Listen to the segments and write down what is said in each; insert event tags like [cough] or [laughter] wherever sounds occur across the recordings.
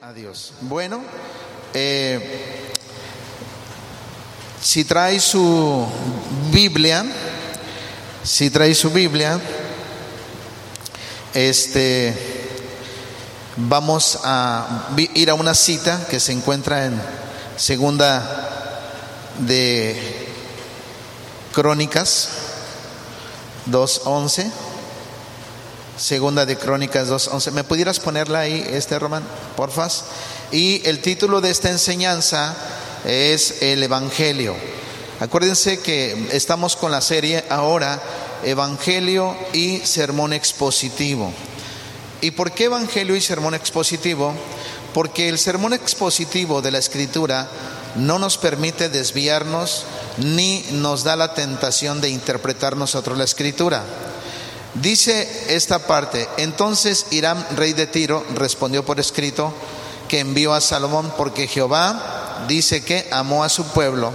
a Dios. Bueno, eh, si trae su Biblia, si trae su Biblia, este, vamos a ir a una cita que se encuentra en segunda de Crónicas 2.11. Segunda de Crónicas 2.11. ¿Me pudieras ponerla ahí, este Román, porfas? Y el título de esta enseñanza es el Evangelio. Acuérdense que estamos con la serie ahora Evangelio y Sermón Expositivo. ¿Y por qué Evangelio y Sermón Expositivo? Porque el sermón expositivo de la Escritura no nos permite desviarnos ni nos da la tentación de interpretar nosotros la Escritura. Dice esta parte, entonces Irán, rey de Tiro, respondió por escrito que envió a Salomón porque Jehová dice que amó a su pueblo,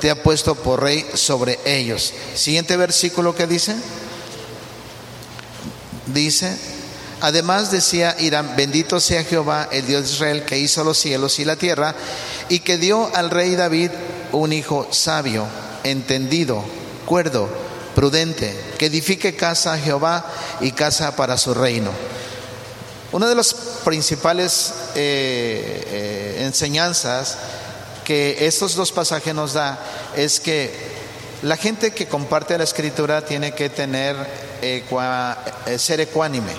te ha puesto por rey sobre ellos. Siguiente versículo que dice, dice, además decía Irán, bendito sea Jehová, el Dios de Israel, que hizo los cielos y la tierra, y que dio al rey David un hijo sabio, entendido, cuerdo prudente, que edifique casa a Jehová y casa para su reino. Una de las principales eh, eh, enseñanzas que estos dos pasajes nos da es que la gente que comparte la escritura tiene que tener eh, ser ecuánime,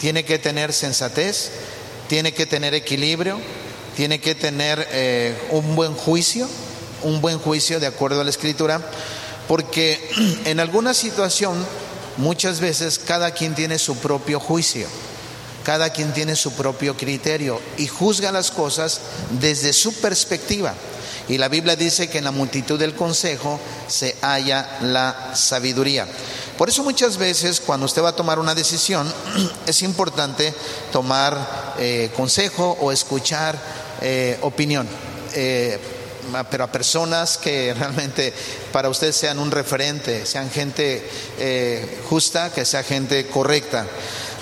tiene que tener sensatez, tiene que tener equilibrio, tiene que tener un buen juicio, un buen juicio de acuerdo a la escritura porque [clears throat] en alguna situación muchas veces cada quien tiene su propio juicio, cada quien tiene su propio criterio y juzga las cosas desde su perspectiva. Y la Biblia dice que en la multitud del consejo se halla la sabiduría. Por eso muchas veces cuando usted va a tomar una decisión [clears throat] es importante tomar eh, consejo o escuchar eh, opinión. Eh, pero a personas que realmente para usted sean un referente, sean gente eh, justa, que sea gente correcta.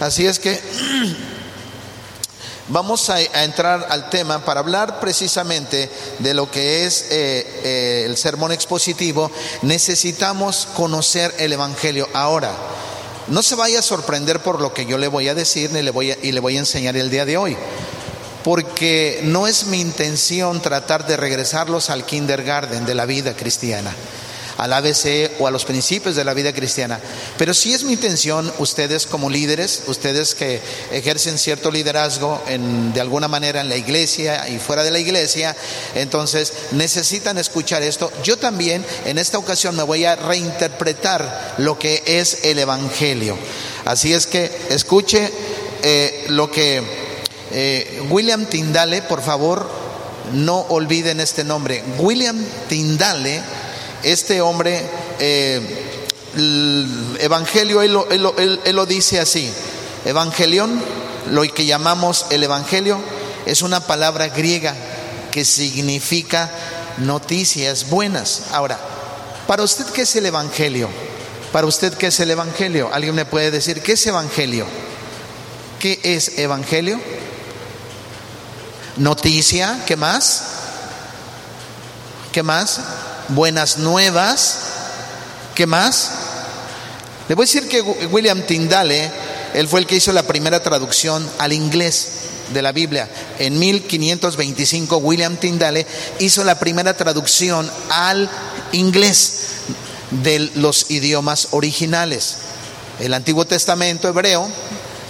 Así es que [clears throat] vamos a, entrar al tema para hablar precisamente de lo que es eh, eh, el sermón expositivo. Necesitamos conocer el Evangelio. Ahora, no se vaya a sorprender por lo que yo le voy a decir ni le voy y le voy a enseñar el día de hoy porque no es mi intención tratar de regresarlos al kindergarten de la vida cristiana, al ABC o a los principios de la vida cristiana. Pero sí es mi intención, ustedes como líderes, ustedes que ejercen cierto liderazgo de alguna manera en la iglesia y fuera de la iglesia, entonces necesitan escuchar esto. Yo también en esta ocasión me voy a reinterpretar lo que es el Evangelio. Así es que escuche eh, lo que eh, William Tindale, por favor, no olviden este nombre. William Tindale, este hombre, eh, el Evangelio, él lo, dice así. Evangelión, lo que llamamos el Evangelio, es una palabra griega que significa noticias buenas. Ahora, para usted, ¿qué es el Evangelio? Para usted, ¿qué es el Evangelio? ¿Alguien me puede decir qué es Evangelio? ¿Qué es Evangelio? Noticia, ¿qué más? ¿Qué más? Buenas nuevas, ¿qué más? Le voy a decir que William Tyndale, él fue el que hizo la primera traducción al inglés de la Biblia. En 1525 William Tyndale hizo la primera traducción al inglés de los idiomas originales. El Antiguo Testamento hebreo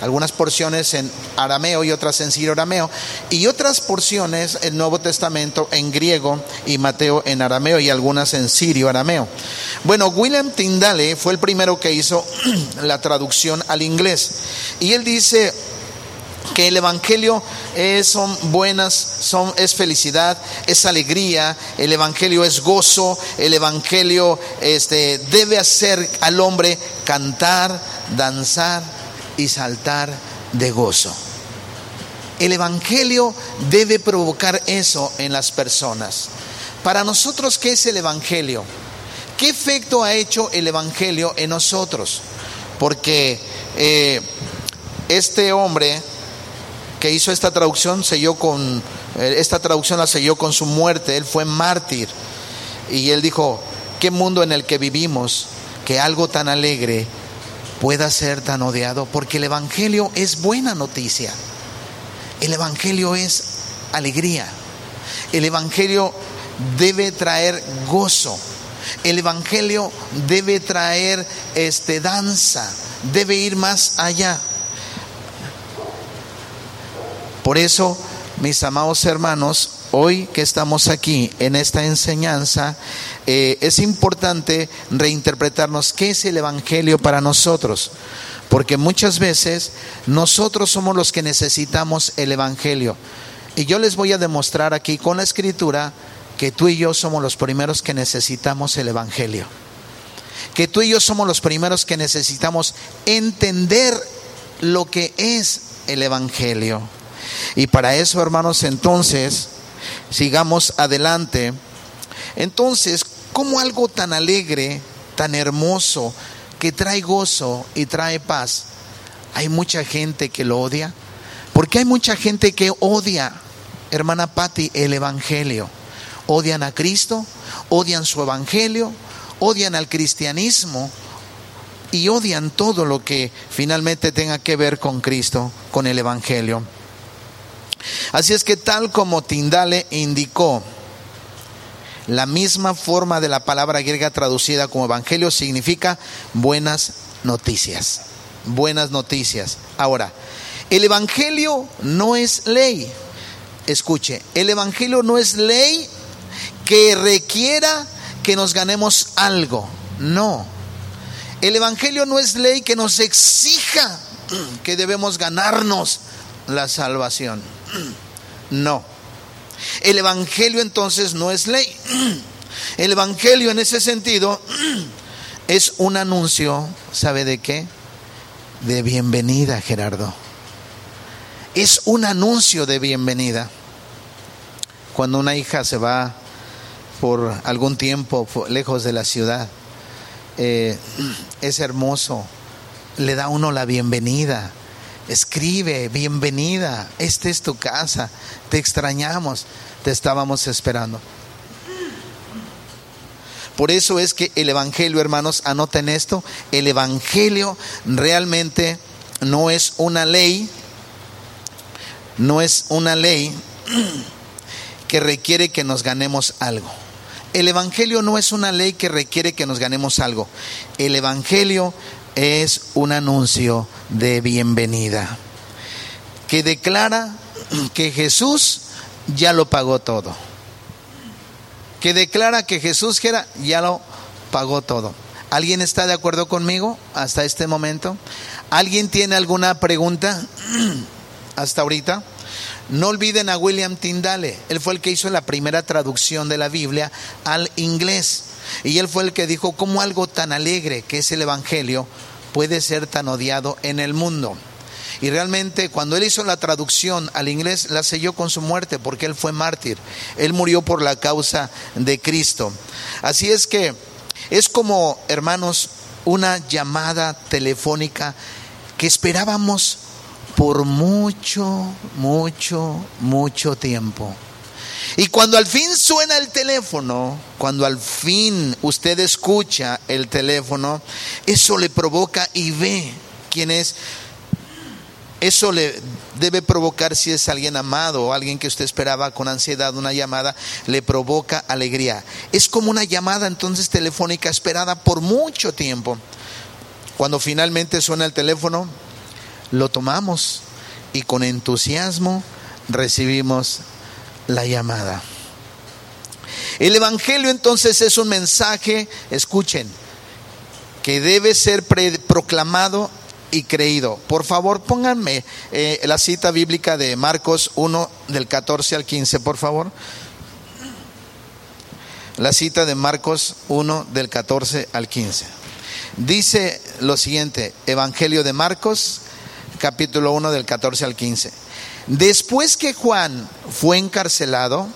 algunas porciones en arameo y otras en sirio arameo, y otras porciones el Nuevo Testamento en griego y Mateo en arameo y algunas en sirio arameo. Bueno, William Tyndale fue el primero que hizo [clears throat] la traducción al inglés, y él dice que el evangelio es, son buenas, son, es felicidad, es alegría, el evangelio es gozo, el evangelio este, debe hacer al hombre cantar, danzar, y saltar de gozo. El Evangelio debe provocar eso en las personas. Para nosotros, ¿qué es el Evangelio? ¿Qué efecto ha hecho el Evangelio en nosotros? Porque eh, este hombre, que hizo esta traducción selló con eh, esta traducción la selló con su muerte, él fue mártir. Y él dijo, ¿qué mundo en el que vivimos que algo tan alegre pueda ser tan odiado? Porque el evangelio es buena noticia. El evangelio es alegría. El evangelio debe traer gozo. El evangelio debe traer este danza, debe ir más allá. Por eso, mis amados hermanos, hoy que estamos aquí en esta enseñanza, eh, es importante reinterpretarnos qué es el Evangelio para nosotros. Porque muchas veces nosotros somos los que necesitamos el Evangelio. Y yo les voy a demostrar aquí con la escritura que tú y yo somos los primeros que necesitamos el Evangelio. Que tú y yo somos los primeros que necesitamos entender lo que es el Evangelio. Y para eso, hermanos, entonces, sigamos adelante. Entonces, ¿cómo algo tan alegre, tan hermoso, que trae gozo y trae paz, hay mucha gente que lo odia? Porque hay mucha gente que odia, hermana Patti, el Evangelio. Odian a Cristo, odian su Evangelio, odian al cristianismo y odian todo lo que finalmente tenga que ver con Cristo, con el Evangelio. Así es que tal como Tindale indicó, la misma forma de la palabra griega traducida como evangelio significa buenas noticias. Buenas noticias. Ahora, el evangelio no es ley. Escuche, el evangelio no es ley que requiera que nos ganemos algo. No. El evangelio no es ley que nos exija que debemos ganarnos la salvación. No. El Evangelio entonces no es ley. El Evangelio en ese sentido es un anuncio, ¿sabe de qué? De bienvenida, Gerardo. Es un anuncio de bienvenida. Cuando una hija se va por algún tiempo lejos de la ciudad, eh, es hermoso, le da uno la bienvenida escribe, bienvenida, esta es tu casa, te extrañamos, te estábamos esperando. Por eso es que el Evangelio, hermanos, anoten esto, el Evangelio realmente no es una ley, no es una ley que requiere que nos ganemos algo. El Evangelio no es una ley que requiere que nos ganemos algo. El Evangelio es un anuncio de bienvenida que declara que Jesús ya lo pagó todo. Que declara que Jesús ya lo pagó todo. ¿Alguien está de acuerdo conmigo hasta este momento? ¿Alguien tiene alguna pregunta [clears throat] hasta ahorita? No olviden a William Tyndale. Él fue el que hizo la primera traducción de la Biblia al inglés. Y él fue el que dijo cómo algo tan alegre que es el Evangelio puede ser tan odiado en el mundo. Y realmente cuando él hizo la traducción al inglés, la selló con su muerte porque él fue mártir. Él murió por la causa de Cristo. Así es que es como, hermanos, una llamada telefónica que esperábamos por mucho, mucho, mucho tiempo. Y cuando al fin suena el teléfono, cuando al fin usted escucha el teléfono, eso le provoca y ve quién es. Eso le debe provocar si es alguien amado o alguien que usted esperaba con ansiedad una llamada, le provoca alegría. Es como una llamada entonces telefónica esperada por mucho tiempo. Cuando finalmente suena el teléfono, lo tomamos y con entusiasmo recibimos la llamada. El Evangelio entonces es un mensaje, escuchen, que debe ser proclamado y creído. Por favor, pónganme eh, la cita bíblica de Marcos 1 del 14 al 15, por favor. La cita de Marcos 1 del 14 al 15. Dice lo siguiente, Evangelio de Marcos, capítulo 1 del 14 al 15. Después que Juan fue encarcelado,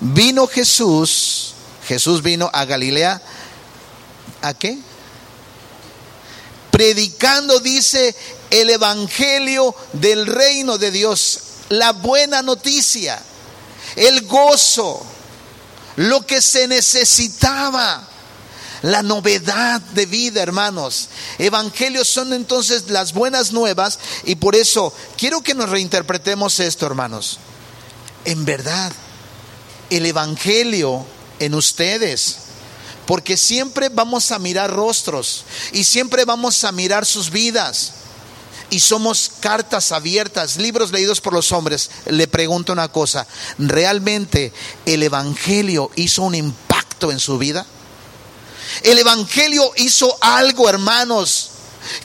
vino Jesús, Jesús vino a Galilea, ¿a qué? Predicando, dice, el Evangelio del reino de Dios la buena noticia, el gozo, lo que se necesitaba la novedad de vida, hermanos. Evangelios son entonces las buenas nuevas y por eso quiero que nos reinterpretemos esto, hermanos. En verdad, el Evangelio en ustedes, porque siempre vamos a mirar rostros y siempre vamos a mirar sus vidas. Y somos cartas abiertas, libros leídos por los hombres. Le pregunto una cosa, ¿realmente el Evangelio hizo un impacto en su vida? El Evangelio hizo algo, hermanos,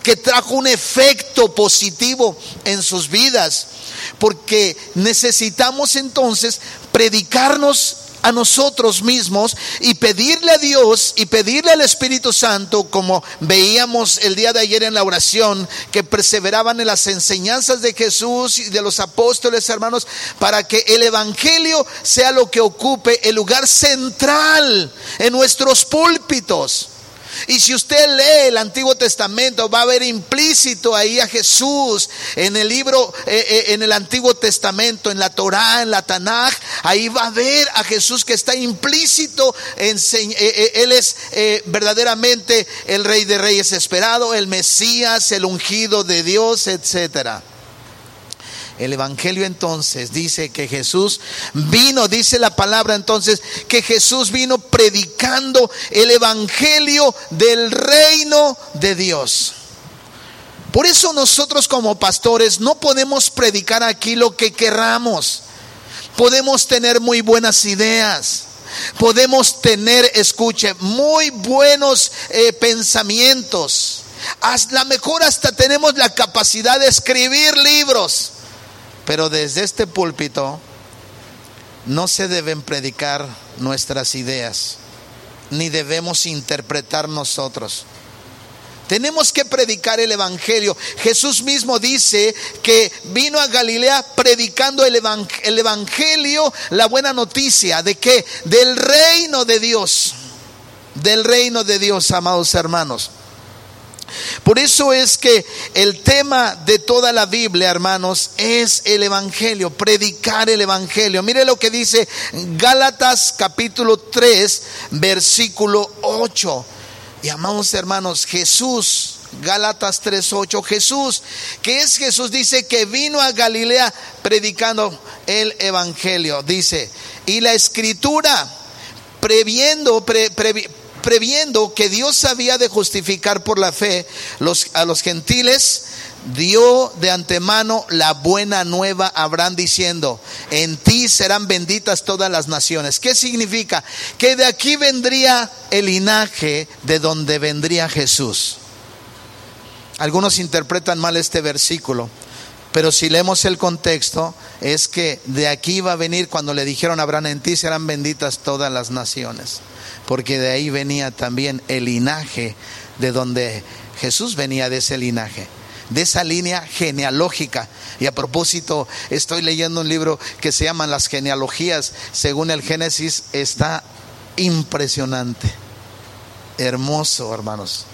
que trajo un efecto positivo en sus vidas, porque necesitamos entonces predicarnos a nosotros mismos y pedirle a Dios y pedirle al Espíritu Santo, como veíamos el día de ayer en la oración, que perseveraban en las enseñanzas de Jesús y de los apóstoles, hermanos, para que el Evangelio sea lo que ocupe el lugar central en nuestros púlpitos. Y si usted lee el Antiguo Testamento, va a ver implícito ahí a Jesús en el libro, eh, eh, en el Antiguo Testamento, en la Torá, en la Tanaj, ahí va a ver a Jesús que está implícito. En, eh, él es verdaderamente el Rey de Reyes esperado, el Mesías, el ungido de Dios, etcétera. El Evangelio entonces dice que Jesús vino, dice la palabra entonces, que Jesús vino predicando el Evangelio del reino de Dios. Por eso nosotros como pastores no podemos predicar aquí lo que querramos. Podemos tener muy buenas ideas. Podemos tener, escuche, muy buenos eh, pensamientos. A la mejor hasta tenemos la capacidad de escribir libros. Pero desde este púlpito no se deben predicar nuestras ideas, ni debemos interpretar nosotros. Tenemos que predicar el Evangelio. Jesús mismo dice que vino a Galilea predicando el, Evangelio, la buena noticia de que del reino de Dios, del reino de Dios, amados hermanos. Por eso es que el tema de toda la Biblia, hermanos, es el Evangelio, predicar el Evangelio. Mire lo que dice Gálatas capítulo 3, versículo 8. Y amados hermanos, Jesús, Gálatas 8 Jesús, que es Jesús, dice que vino a Galilea predicando el Evangelio. Dice, y la escritura, previendo, previendo que Dios había de justificar por la fe a los gentiles, dio de antemano la buena nueva a Abraham diciendo, en ti serán benditas todas las naciones. ¿Qué significa? Que de aquí vendría el linaje de donde vendría Jesús. Algunos interpretan mal este versículo, pero si leemos el contexto, es que de aquí va a venir cuando le dijeron a Abraham, en ti serán benditas todas las naciones porque de ahí venía también el linaje de donde Jesús venía de ese linaje, de esa línea genealógica. Y a propósito, estoy leyendo un libro que se llama Las genealogías, según el Génesis, está impresionante, hermoso, hermanos.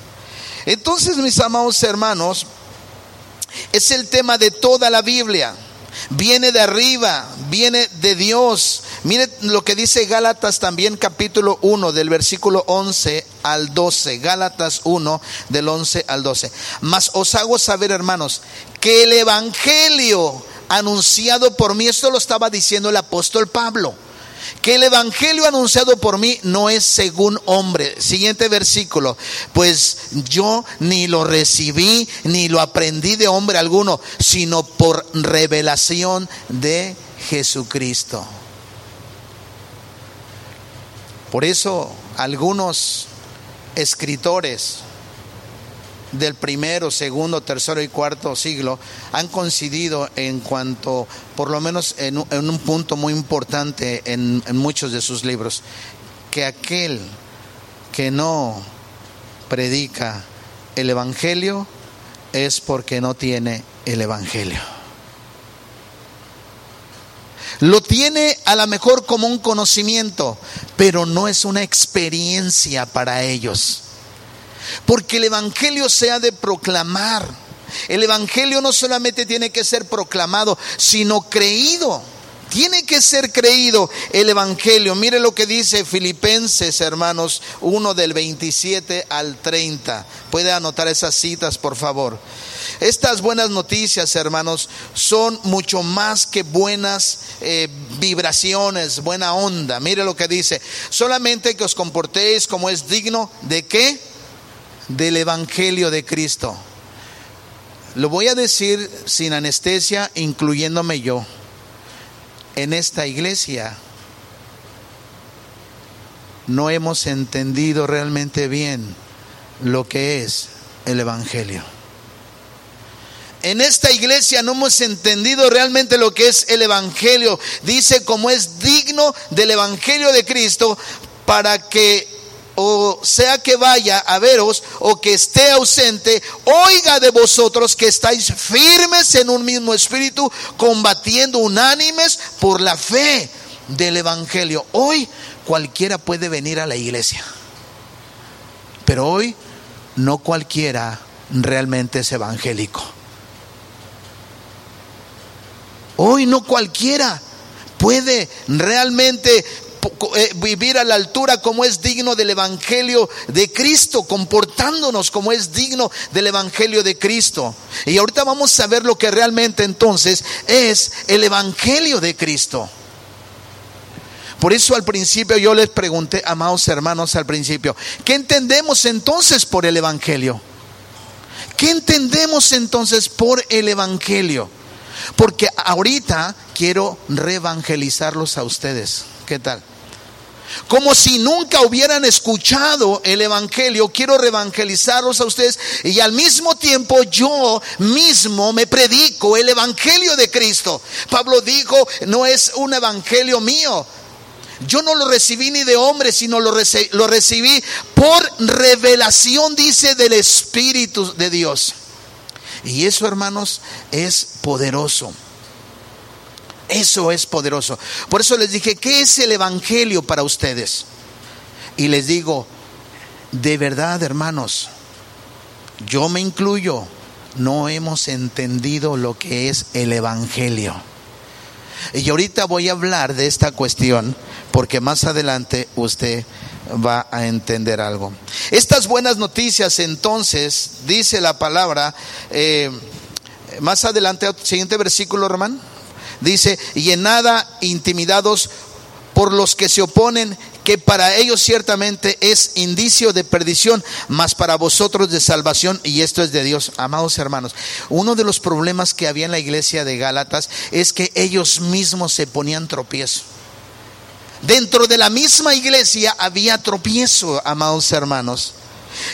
Entonces, mis amados hermanos, es el tema de toda la Biblia. Viene de arriba, viene de Dios, Mire lo que dice Gálatas también capítulo 1 del versículo 11 al 12. Gálatas 1 del 11 al 12. Mas os hago saber, hermanos, que el Evangelio anunciado por mí, esto lo estaba diciendo el apóstol Pablo, que el Evangelio anunciado por mí no es según hombre. Siguiente versículo, pues yo ni lo recibí ni lo aprendí de hombre alguno, sino por revelación de Jesucristo. Por eso algunos escritores del primero, segundo, tercero y cuarto siglo han coincidido en cuanto, por lo menos en, un punto muy importante en, en muchos de sus libros, que aquel que no predica el Evangelio es porque no tiene el Evangelio. Lo tiene a lo mejor como un conocimiento, pero no es una experiencia para ellos. Porque el Evangelio se ha de proclamar. El Evangelio no solamente tiene que ser proclamado, sino creído. Tiene que ser creído el Evangelio. Mire lo que dice Filipenses, hermanos, 1 del 27 al 30. Puede anotar esas citas, por favor. Estas buenas noticias, hermanos, son mucho más que buenas eh, vibraciones, buena onda. Mire lo que dice. Solamente que os comportéis como es digno de qué? Del Evangelio de Cristo. Lo voy a decir sin anestesia, incluyéndome yo en esta iglesia no hemos entendido realmente bien lo que es el Evangelio. En esta iglesia no hemos entendido realmente lo que es el Evangelio. Dice como es digno del Evangelio de Cristo para que o sea que vaya a veros o que esté ausente, oiga de vosotros que estáis firmes en un mismo espíritu, combatiendo unánimes por la fe del Evangelio. Hoy cualquiera puede venir a la iglesia, pero hoy no cualquiera realmente es evangélico. Hoy no cualquiera puede realmente vivir a la altura como es digno del Evangelio de Cristo, comportándonos como es digno del Evangelio de Cristo. Y ahorita vamos a ver lo que realmente entonces es el Evangelio de Cristo. Por eso al principio yo les pregunté, amados hermanos, al principio, ¿qué entendemos entonces por el Evangelio? ¿Qué entendemos entonces por el Evangelio? Porque ahorita quiero reevangelizarlos a ustedes. ¿Qué tal? Como si nunca hubieran escuchado el Evangelio. Quiero reevangelizarlos a ustedes y al mismo tiempo yo mismo me predico el Evangelio de Cristo. Pablo dijo, no es un Evangelio mío. Yo no lo recibí ni de hombre, sino lo recibí por revelación, dice, del Espíritu de Dios. Y eso, hermanos, es poderoso. Eso es poderoso. Por eso les dije, ¿qué es el Evangelio para ustedes? Y les digo, de verdad, hermanos, yo me incluyo, no hemos entendido lo que es el Evangelio. Y ahorita voy a hablar de esta cuestión porque más adelante usted va a entender algo. Estas buenas noticias entonces, dice la palabra, eh, más adelante, siguiente versículo, Román. Dice, y en nada intimidados por los que se oponen, que para ellos ciertamente es indicio de perdición, mas para vosotros de salvación, y esto es de Dios. Amados hermanos, uno de los problemas que había en la iglesia de Gálatas es que ellos mismos se ponían tropiezo. Dentro de la misma iglesia había tropiezo, amados hermanos.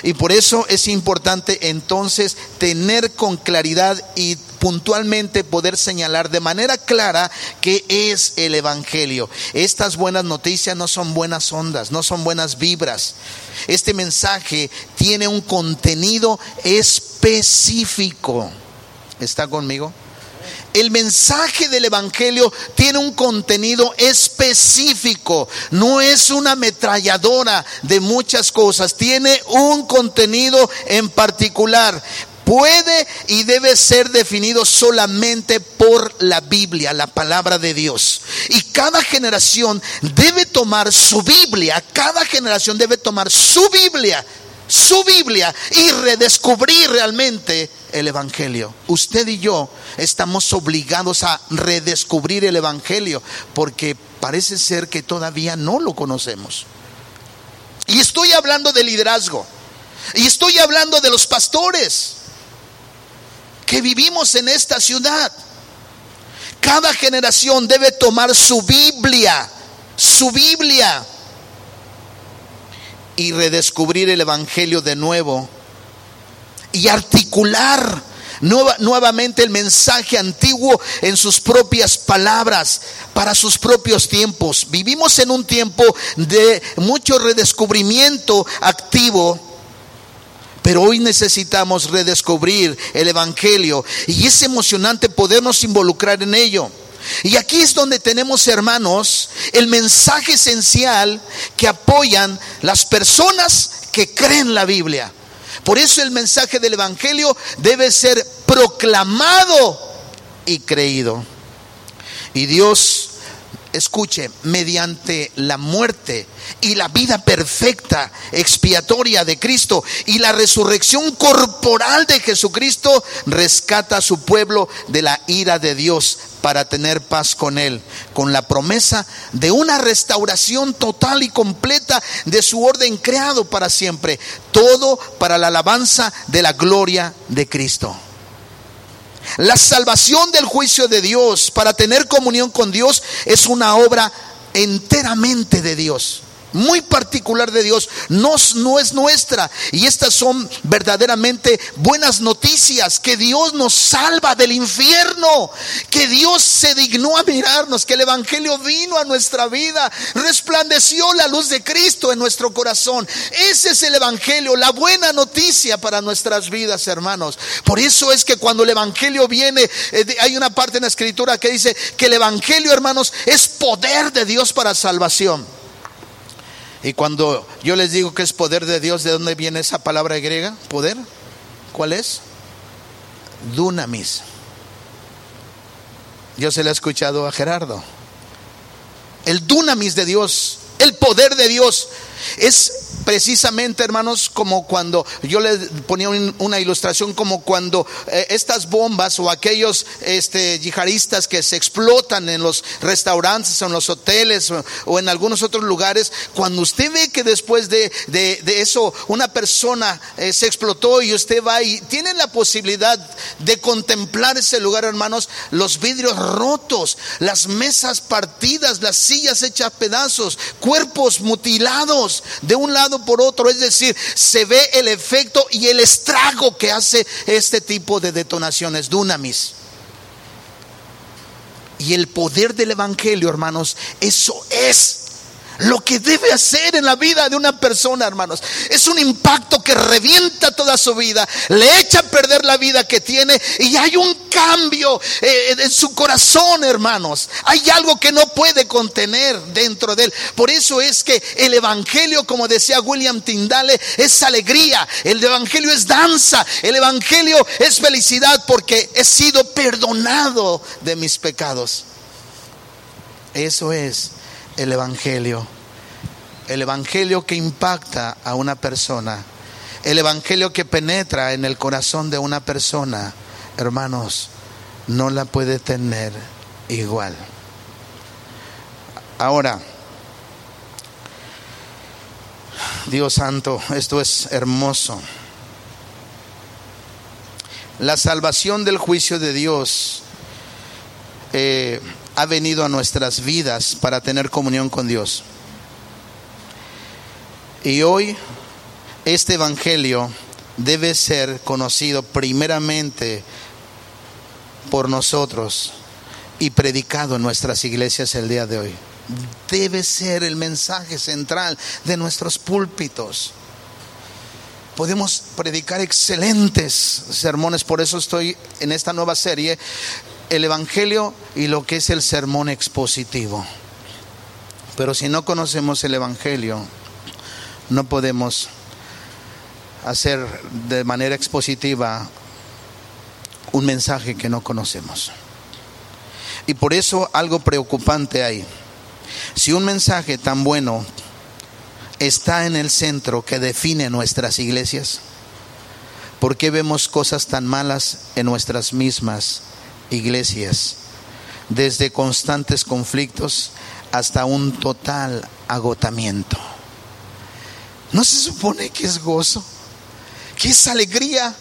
Y por eso es importante entonces tener con claridad y puntualmente poder señalar de manera clara qué es el Evangelio. Estas buenas noticias no son buenas ondas, no son buenas vibras. Este mensaje tiene un contenido específico. ¿Está conmigo? El mensaje del Evangelio tiene un contenido específico, no es una ametralladora de muchas cosas, tiene un contenido en particular. Puede y debe ser definido solamente por la Biblia, la palabra de Dios. Y cada generación debe tomar su Biblia, cada generación debe tomar su Biblia su Biblia y redescubrir realmente el Evangelio. Usted y yo estamos obligados a redescubrir el Evangelio porque parece ser que todavía no lo conocemos. Y estoy hablando de liderazgo. Y estoy hablando de los pastores que vivimos en esta ciudad. Cada generación debe tomar su Biblia, su Biblia y redescubrir el Evangelio de nuevo y articular nuevamente el mensaje antiguo en sus propias palabras, para sus propios tiempos. Vivimos en un tiempo de mucho redescubrimiento activo. Pero hoy necesitamos redescubrir el Evangelio y es emocionante podernos involucrar en ello. Y aquí es donde tenemos, hermanos, el mensaje esencial que apoyan las personas que creen la Biblia. Por eso el mensaje del Evangelio debe ser proclamado y creído. Y Dios escuche, mediante la muerte y la vida perfecta, expiatoria de Cristo y la resurrección corporal de Jesucristo, rescata a su pueblo de la ira de Dios para tener paz con Él, con la promesa de una restauración total y completa de su orden creado para siempre, todo para la alabanza de la gloria de Cristo. La salvación del juicio de Dios para tener comunión con Dios es una obra enteramente de Dios muy particular de Dios, no, no, es nuestra. Y estas son verdaderamente buenas noticias, que Dios nos salva del infierno, que Dios se dignó a mirarnos, que el Evangelio vino a nuestra vida, resplandeció la luz de Cristo en nuestro corazón. Ese es el Evangelio, la buena noticia para nuestras vidas, hermanos. Por eso es que cuando el Evangelio viene, eh, hay una parte en la escritura que dice que el Evangelio, hermanos, es poder de Dios para salvación. Y cuando yo les digo que es poder de Dios, ¿de dónde viene esa palabra griega? ¿Poder? ¿Cuál es? Dunamis. Yo se lo he escuchado a Gerardo. El dunamis de Dios, el poder de Dios es precisamente, hermanos, como cuando yo les ponía una ilustración, como cuando eh, estas bombas o aquellos este, yihadistas que se explotan en los restaurantes o en los hoteles o, en algunos otros lugares, cuando usted ve que después de, eso una persona eh, se explotó y usted va y tiene la posibilidad de contemplar ese lugar, hermanos, los vidrios rotos, las mesas partidas, las sillas hechas pedazos, cuerpos mutilados de un lado por otro. Es decir, se ve el efecto y el estrago que hace este tipo de detonaciones, dunamis. Y el poder del Evangelio, hermanos, eso es lo que debe hacer en la vida de una persona, hermanos. Es un impacto que revienta toda su vida, le echa a perder la vida que tiene y hay un cambio eh, en su corazón, hermanos. Hay algo que no puede contener dentro de él. Por eso es que el Evangelio, como decía William Tindale, es alegría. El Evangelio es danza. El Evangelio es felicidad porque he sido perdonado de mis pecados. Eso es el Evangelio. El Evangelio que impacta a una persona. El Evangelio que penetra en el corazón de una persona. Hermanos, no la puede tener igual. Ahora, Dios santo, esto es hermoso. La salvación del juicio de Dios eh, ha venido a nuestras vidas para tener comunión con Dios. Y hoy este Evangelio debe ser conocido primeramente por nosotros y predicado en nuestras iglesias el día de hoy. Debe ser el mensaje central de nuestros púlpitos. Podemos predicar excelentes sermones, por eso estoy en esta nueva serie el Evangelio y lo que es el sermón expositivo. Pero si no conocemos el Evangelio, no podemos hacer de manera expositiva un mensaje que no conocemos. Y por eso algo preocupante hay. Si un mensaje tan bueno está en el centro que define nuestras iglesias, ¿por qué vemos cosas tan malas en nuestras mismas iglesias, desde constantes conflictos hasta un total agotamiento. ¿No se supone que es gozo? ¿Que es alegría?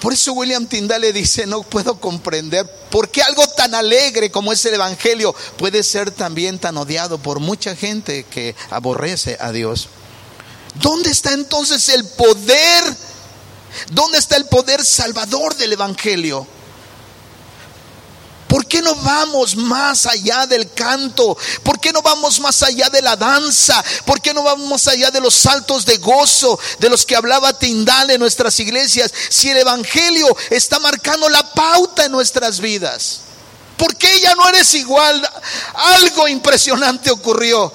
Por eso William Tyndale dice, no puedo comprender por qué algo tan alegre como es el Evangelio puede ser también tan odiado por mucha gente que aborrece a Dios. ¿Dónde está entonces el poder? ¿Dónde está el poder salvador del Evangelio? ¿Por qué no vamos más allá del canto? ¿Por qué no vamos más allá de la danza? ¿Por qué no vamos allá de los saltos de gozo de los que hablaba Tindal en nuestras iglesias? Si el Evangelio está marcando la pauta en nuestras vidas. ¿Por qué ya no eres igual? Algo impresionante ocurrió.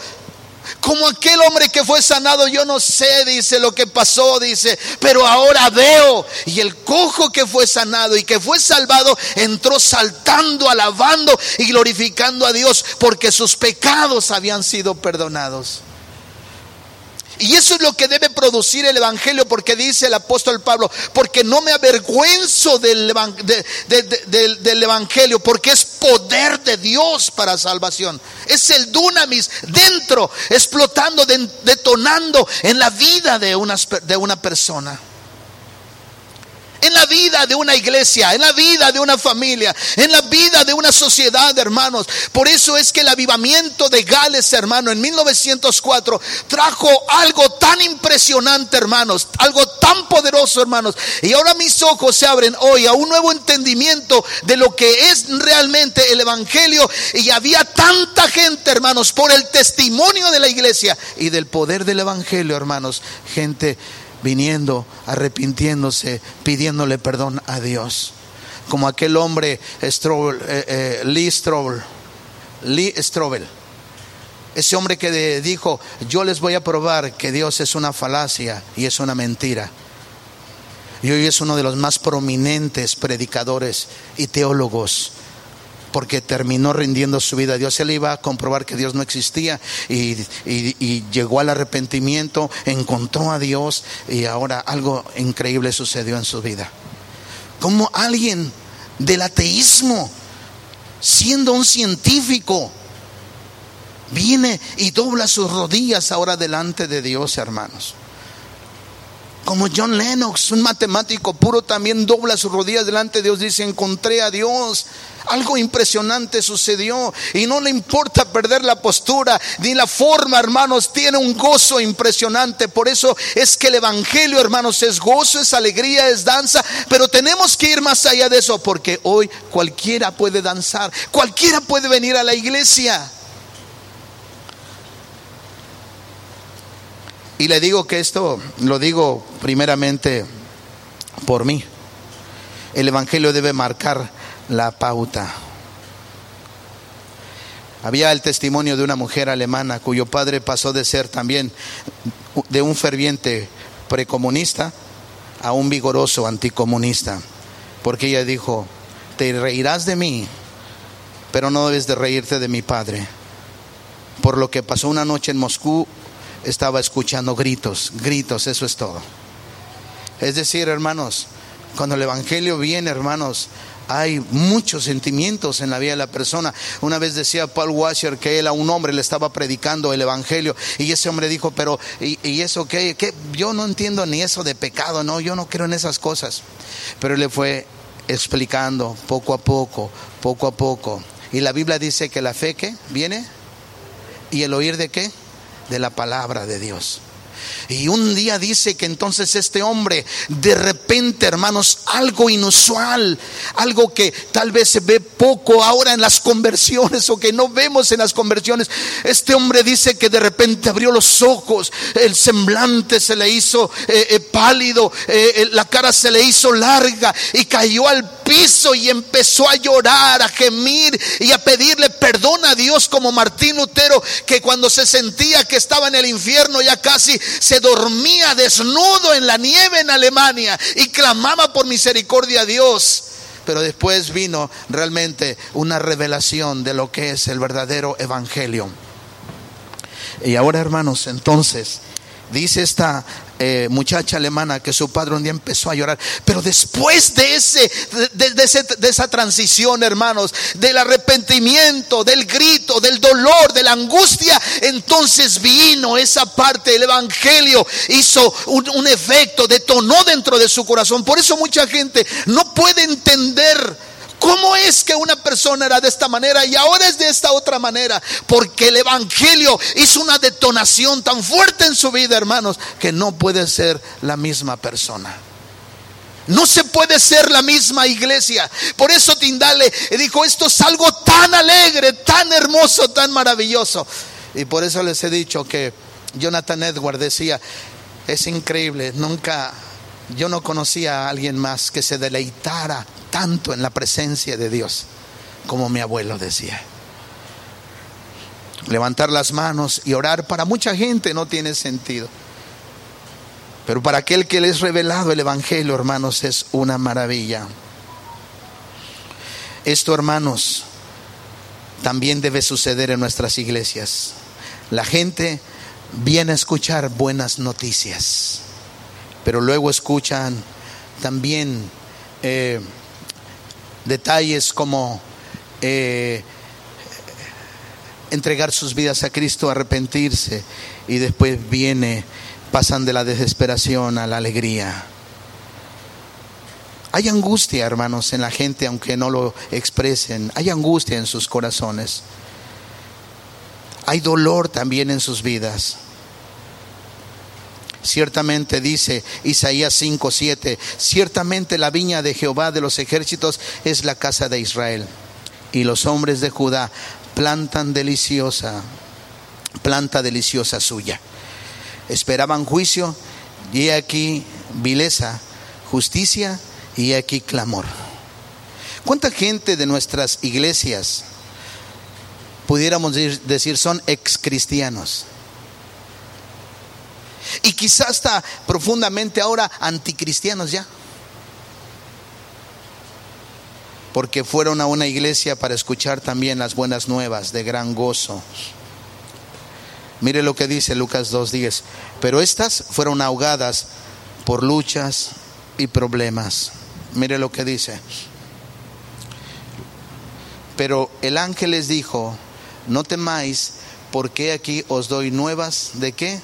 Como aquel hombre que fue sanado, yo no sé, dice lo que pasó, dice, pero ahora veo. Y el cojo que fue sanado y que fue salvado entró saltando, alabando y glorificando a Dios porque sus pecados habían sido perdonados. Y eso es lo que debe producir el Evangelio, porque dice el apóstol Pablo, porque no me avergüenzo del, Evangelio, porque es poder de Dios para salvación. Es el dunamis dentro, explotando, detonando en la vida de una persona en la vida de una iglesia, en la vida de una familia, en la vida de una sociedad, hermanos. Por eso es que el avivamiento de Gales, hermano, en 1904 trajo algo tan impresionante, hermanos, algo tan poderoso, hermanos. Y ahora mis ojos se abren hoy a un nuevo entendimiento de lo que es realmente el Evangelio. Y había tanta gente, hermanos, por el testimonio de la iglesia y del poder del Evangelio, hermanos. Gente viniendo, arrepintiéndose, pidiéndole perdón a Dios. Como aquel hombre Strobel, eh, eh, Lee Strobel, Lee Strobel, ese hombre que dijo, yo les voy a probar que Dios es una falacia y es una mentira. Y hoy es uno de los más prominentes predicadores y teólogos porque terminó rindiendo su vida a Dios. Él iba a comprobar que Dios no existía y, llegó al arrepentimiento, encontró a Dios y ahora algo increíble sucedió en su vida. Como alguien del ateísmo, siendo un científico, viene y dobla sus rodillas ahora delante de Dios, hermanos. Como John Lennox, un matemático puro, también dobla sus rodillas delante de Dios, dice, encontré a Dios. Algo impresionante sucedió y no le importa perder la postura ni la forma, hermanos, tiene un gozo impresionante. Por eso es que el Evangelio, hermanos, es gozo, es alegría, es danza, pero tenemos que ir más allá de eso porque hoy cualquiera puede danzar, cualquiera puede venir a la iglesia. Y le digo que esto lo digo primeramente por mí. El Evangelio debe marcar la pauta. Había el testimonio de una mujer alemana cuyo padre pasó de ser también de un ferviente precomunista a un vigoroso anticomunista, porque ella dijo, te reirás de mí, pero no debes de reírte de mi padre. Por lo que pasó una noche en Moscú estaba escuchando gritos, gritos, eso es todo. Es decir, hermanos, cuando el Evangelio viene, hermanos, hay muchos sentimientos en la vida de la persona. Una vez decía Paul Washer que él a un hombre le estaba predicando el Evangelio y ese hombre dijo, pero ¿y, eso qué, qué? Yo no entiendo ni eso de pecado, no, yo no creo en esas cosas. Pero él le fue explicando poco a poco, poco a poco. Y la Biblia dice que la fe que viene y el oír de qué? de la palabra de Dios. Y un día dice que entonces este hombre, de repente, hermanos, algo inusual, algo que tal vez se ve poco ahora en las conversiones o que no vemos en las conversiones, este hombre dice que de repente abrió los ojos, el semblante se le hizo eh, eh, pálido, eh, la cara se le hizo larga y cayó al piso y empezó a llorar, a gemir y a pedirle perdón a Dios como Martín Lutero, que cuando se sentía que estaba en el infierno ya casi se dormía desnudo en la nieve en Alemania y clamaba por misericordia a Dios. Pero después vino realmente una revelación de lo que es el verdadero evangelio. Y ahora, hermanos, entonces, dice esta eh, muchacha alemana que su padre un día empezó a llorar. Pero después de, ese, de, esa transición, hermanos, del arrepentimiento, del grito, del dolor, de la angustia, entonces vino esa parte del Evangelio, hizo un, un efecto, detonó dentro de su corazón. Por eso mucha gente no puede entender ¿Cómo es que una persona era de esta manera y ahora es de esta otra manera? Porque el Evangelio hizo una detonación tan fuerte en su vida, hermanos, que no puede ser la misma persona. No se puede ser la misma iglesia. Por eso Tindale dijo, esto es algo tan alegre, tan hermoso, tan maravilloso. Y por eso les he dicho que Jonathan Edward decía, es increíble, nunca yo no conocía a alguien más que se deleitara tanto en la presencia de Dios como mi abuelo decía. Levantar las manos y orar para mucha gente no tiene sentido. Pero para aquel que le es revelado el Evangelio, hermanos, es una maravilla. Esto, hermanos, también debe suceder en nuestras iglesias. La gente viene a escuchar buenas noticias, pero luego escuchan también eh, detalles como eh, entregar sus vidas a Cristo, arrepentirse y después viene, pasan de la desesperación a la alegría. Hay angustia, hermanos, en la gente, aunque no lo expresen. Hay angustia en sus corazones. Hay dolor también en sus vidas. Ciertamente dice Isaías 5:7, ciertamente la viña de Jehová de los ejércitos es la casa de Israel. Y los hombres de Judá plantan deliciosa, planta deliciosa suya. Esperaban juicio y aquí vileza, justicia y aquí clamor. ¿Cuánta gente de nuestras iglesias pudiéramos decir son ex cristianos? Y quizás está profundamente ahora anticristianos ya. Porque fueron a una iglesia para escuchar también las buenas nuevas de gran gozo. Mire lo que dice Lucas 2.10. Pero estas fueron ahogadas por luchas y problemas. Mire lo que dice. Pero el ángel les dijo, no temáis, porque aquí os doy nuevas de qué?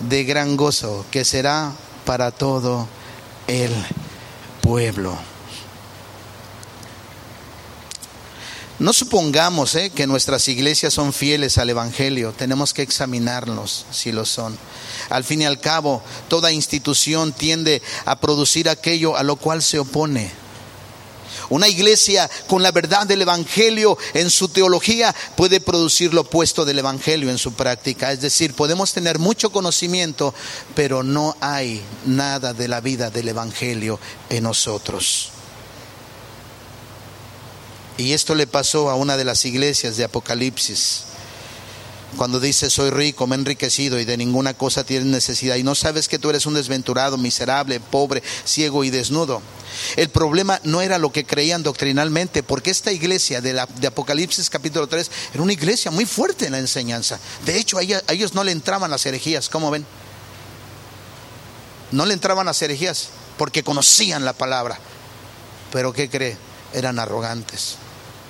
De gran gozo que será para todo el pueblo. No supongamos eh, que nuestras iglesias son fieles al Evangelio, tenemos que examinarnos si lo son. Al fin y al cabo, toda institución tiende a producir aquello a lo cual se opone. Una iglesia con la verdad del Evangelio en su teología puede producir lo opuesto del Evangelio en su práctica. Es decir, podemos tener mucho conocimiento, pero no hay nada de la vida del Evangelio en nosotros. Y esto le pasó a una de las iglesias de Apocalipsis. Cuando dice soy rico, me he enriquecido y de ninguna cosa tienes necesidad y no sabes que tú eres un desventurado, miserable, pobre, ciego y desnudo. El problema no era lo que creían doctrinalmente, porque esta iglesia de, Apocalipsis capítulo 3 era una iglesia muy fuerte en la enseñanza. De hecho, a, ellos no le entraban las herejías, ¿cómo ven? No le entraban las herejías porque conocían la palabra. Pero ¿qué cree? Eran arrogantes,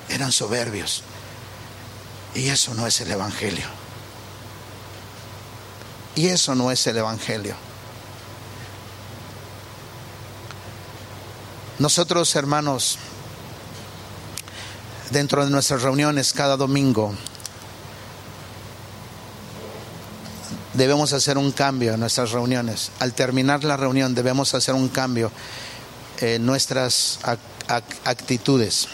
eran soberbios. Y eso no es el Evangelio. Y eso no es el Evangelio. Nosotros, hermanos, dentro de nuestras reuniones cada domingo, debemos hacer un cambio en nuestras reuniones. Al terminar la reunión debemos hacer un cambio en nuestras actitudes.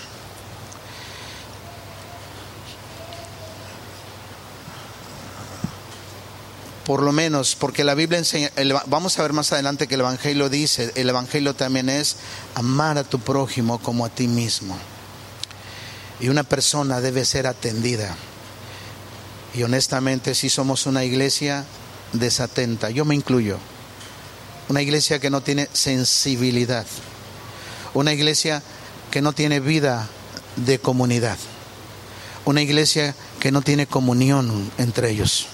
Por lo menos, porque la Biblia enseña, vamos a ver más adelante que el Evangelio dice, el Evangelio también es amar a tu prójimo como a ti mismo. Y una persona debe ser atendida. Y honestamente, si somos una iglesia desatenta, yo me incluyo, una iglesia que no tiene sensibilidad, una iglesia que no tiene vida de comunidad, una iglesia que no tiene comunión entre ellos.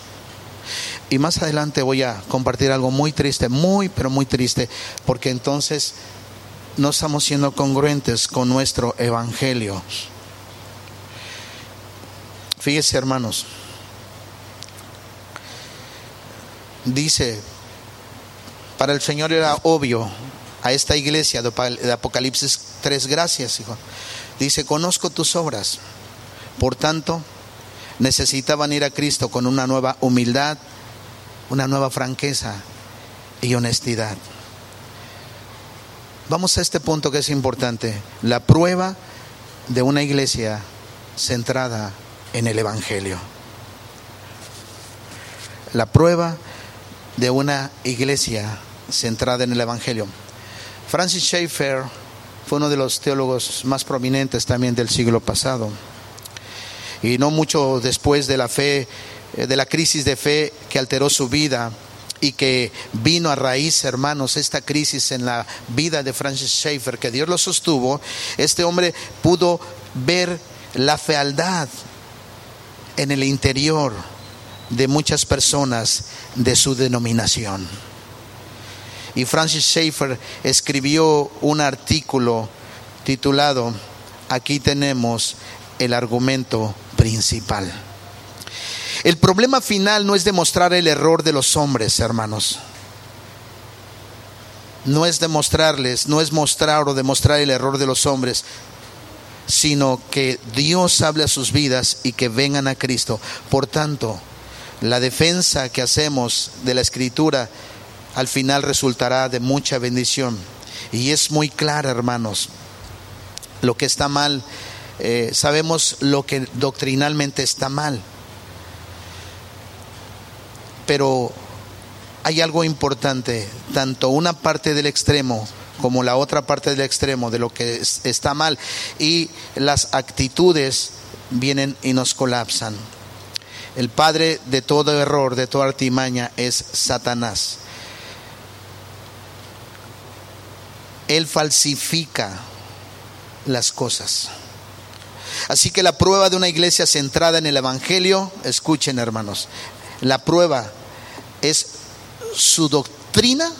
Y más adelante voy a compartir algo muy triste, muy, pero muy triste, porque entonces no estamos siendo congruentes con nuestro evangelio. Fíjese, hermanos. Dice, para el Señor era obvio a esta iglesia de Apocalipsis tres gracias, hijo. Dice, conozco tus obras. Por tanto, necesitaban ir a Cristo con una nueva humildad, una nueva franqueza y honestidad. Vamos a este punto que es importante, la prueba de una iglesia centrada en el Evangelio. La prueba de una iglesia centrada en el Evangelio. Francis Schaeffer fue uno de los teólogos más prominentes también del siglo pasado. y no mucho después de la fe, de la crisis de fe que alteró su vida y que vino a raíz, hermanos, esta crisis en la vida de Francis Schaeffer, que Dios lo sostuvo, este hombre pudo ver la fealdad en el interior de muchas personas de su denominación. Y Francis Schaeffer escribió un artículo titulado Aquí tenemos el argumento principal. El problema final no es demostrar el error de los hombres, hermanos. No es demostrarles, no es mostrar o demostrar el error de los hombres, sino que Dios hable a sus vidas y que vengan a Cristo. Por tanto, la defensa que hacemos de la escritura al final resultará de mucha bendición. Y es muy clara, hermanos, lo que está mal. Eh, sabemos lo que doctrinalmente está mal. Pero hay algo importante, tanto una parte del extremo como la otra parte del extremo de lo que está mal y las actitudes vienen y nos colapsan. El padre de todo error, de toda artimaña es Satanás. Él falsifica las cosas. Así que la prueba de una iglesia centrada en el Evangelio, escuchen hermanos, la prueba es su doctrina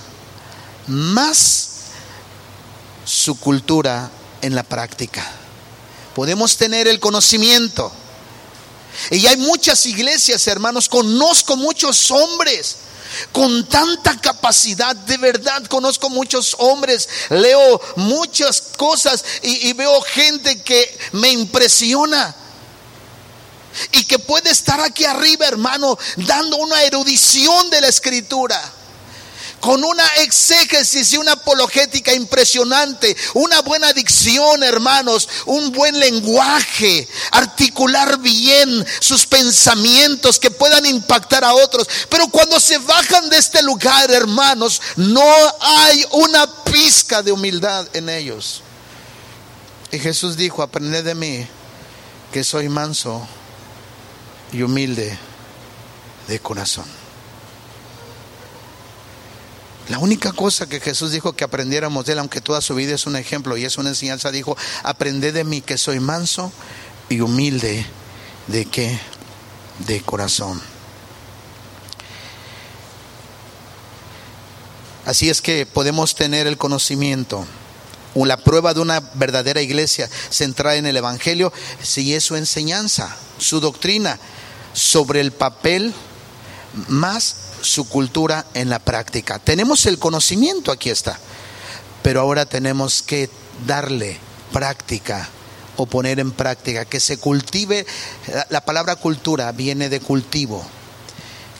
más su cultura en la práctica. Podemos tener el conocimiento. Y hay muchas iglesias, hermanos, conozco muchos hombres con tanta capacidad, de verdad conozco muchos hombres, leo muchas cosas y, veo gente que me impresiona. Y que puede estar aquí arriba, hermano, dando una erudición de la escritura con una exégesis y una apologética impresionante, una buena dicción, hermanos, un buen lenguaje, articular bien sus pensamientos que puedan impactar a otros. Pero cuando se bajan de este lugar, hermanos, no hay una pizca de humildad en ellos. Y Jesús dijo, aprended de mí, que soy manso y humilde de corazón. La única cosa que Jesús dijo que aprendiéramos de él, aunque toda su vida es un ejemplo y es una enseñanza, dijo, aprended de mí que soy manso y humilde de qué? De corazón. Así es que podemos tener el conocimiento la prueba de una verdadera iglesia centrada en el Evangelio si es su enseñanza, su doctrina sobre el papel más su cultura en la práctica. Tenemos el conocimiento, aquí está, pero ahora tenemos que darle práctica o poner en práctica, que se cultive, la palabra cultura viene de cultivo,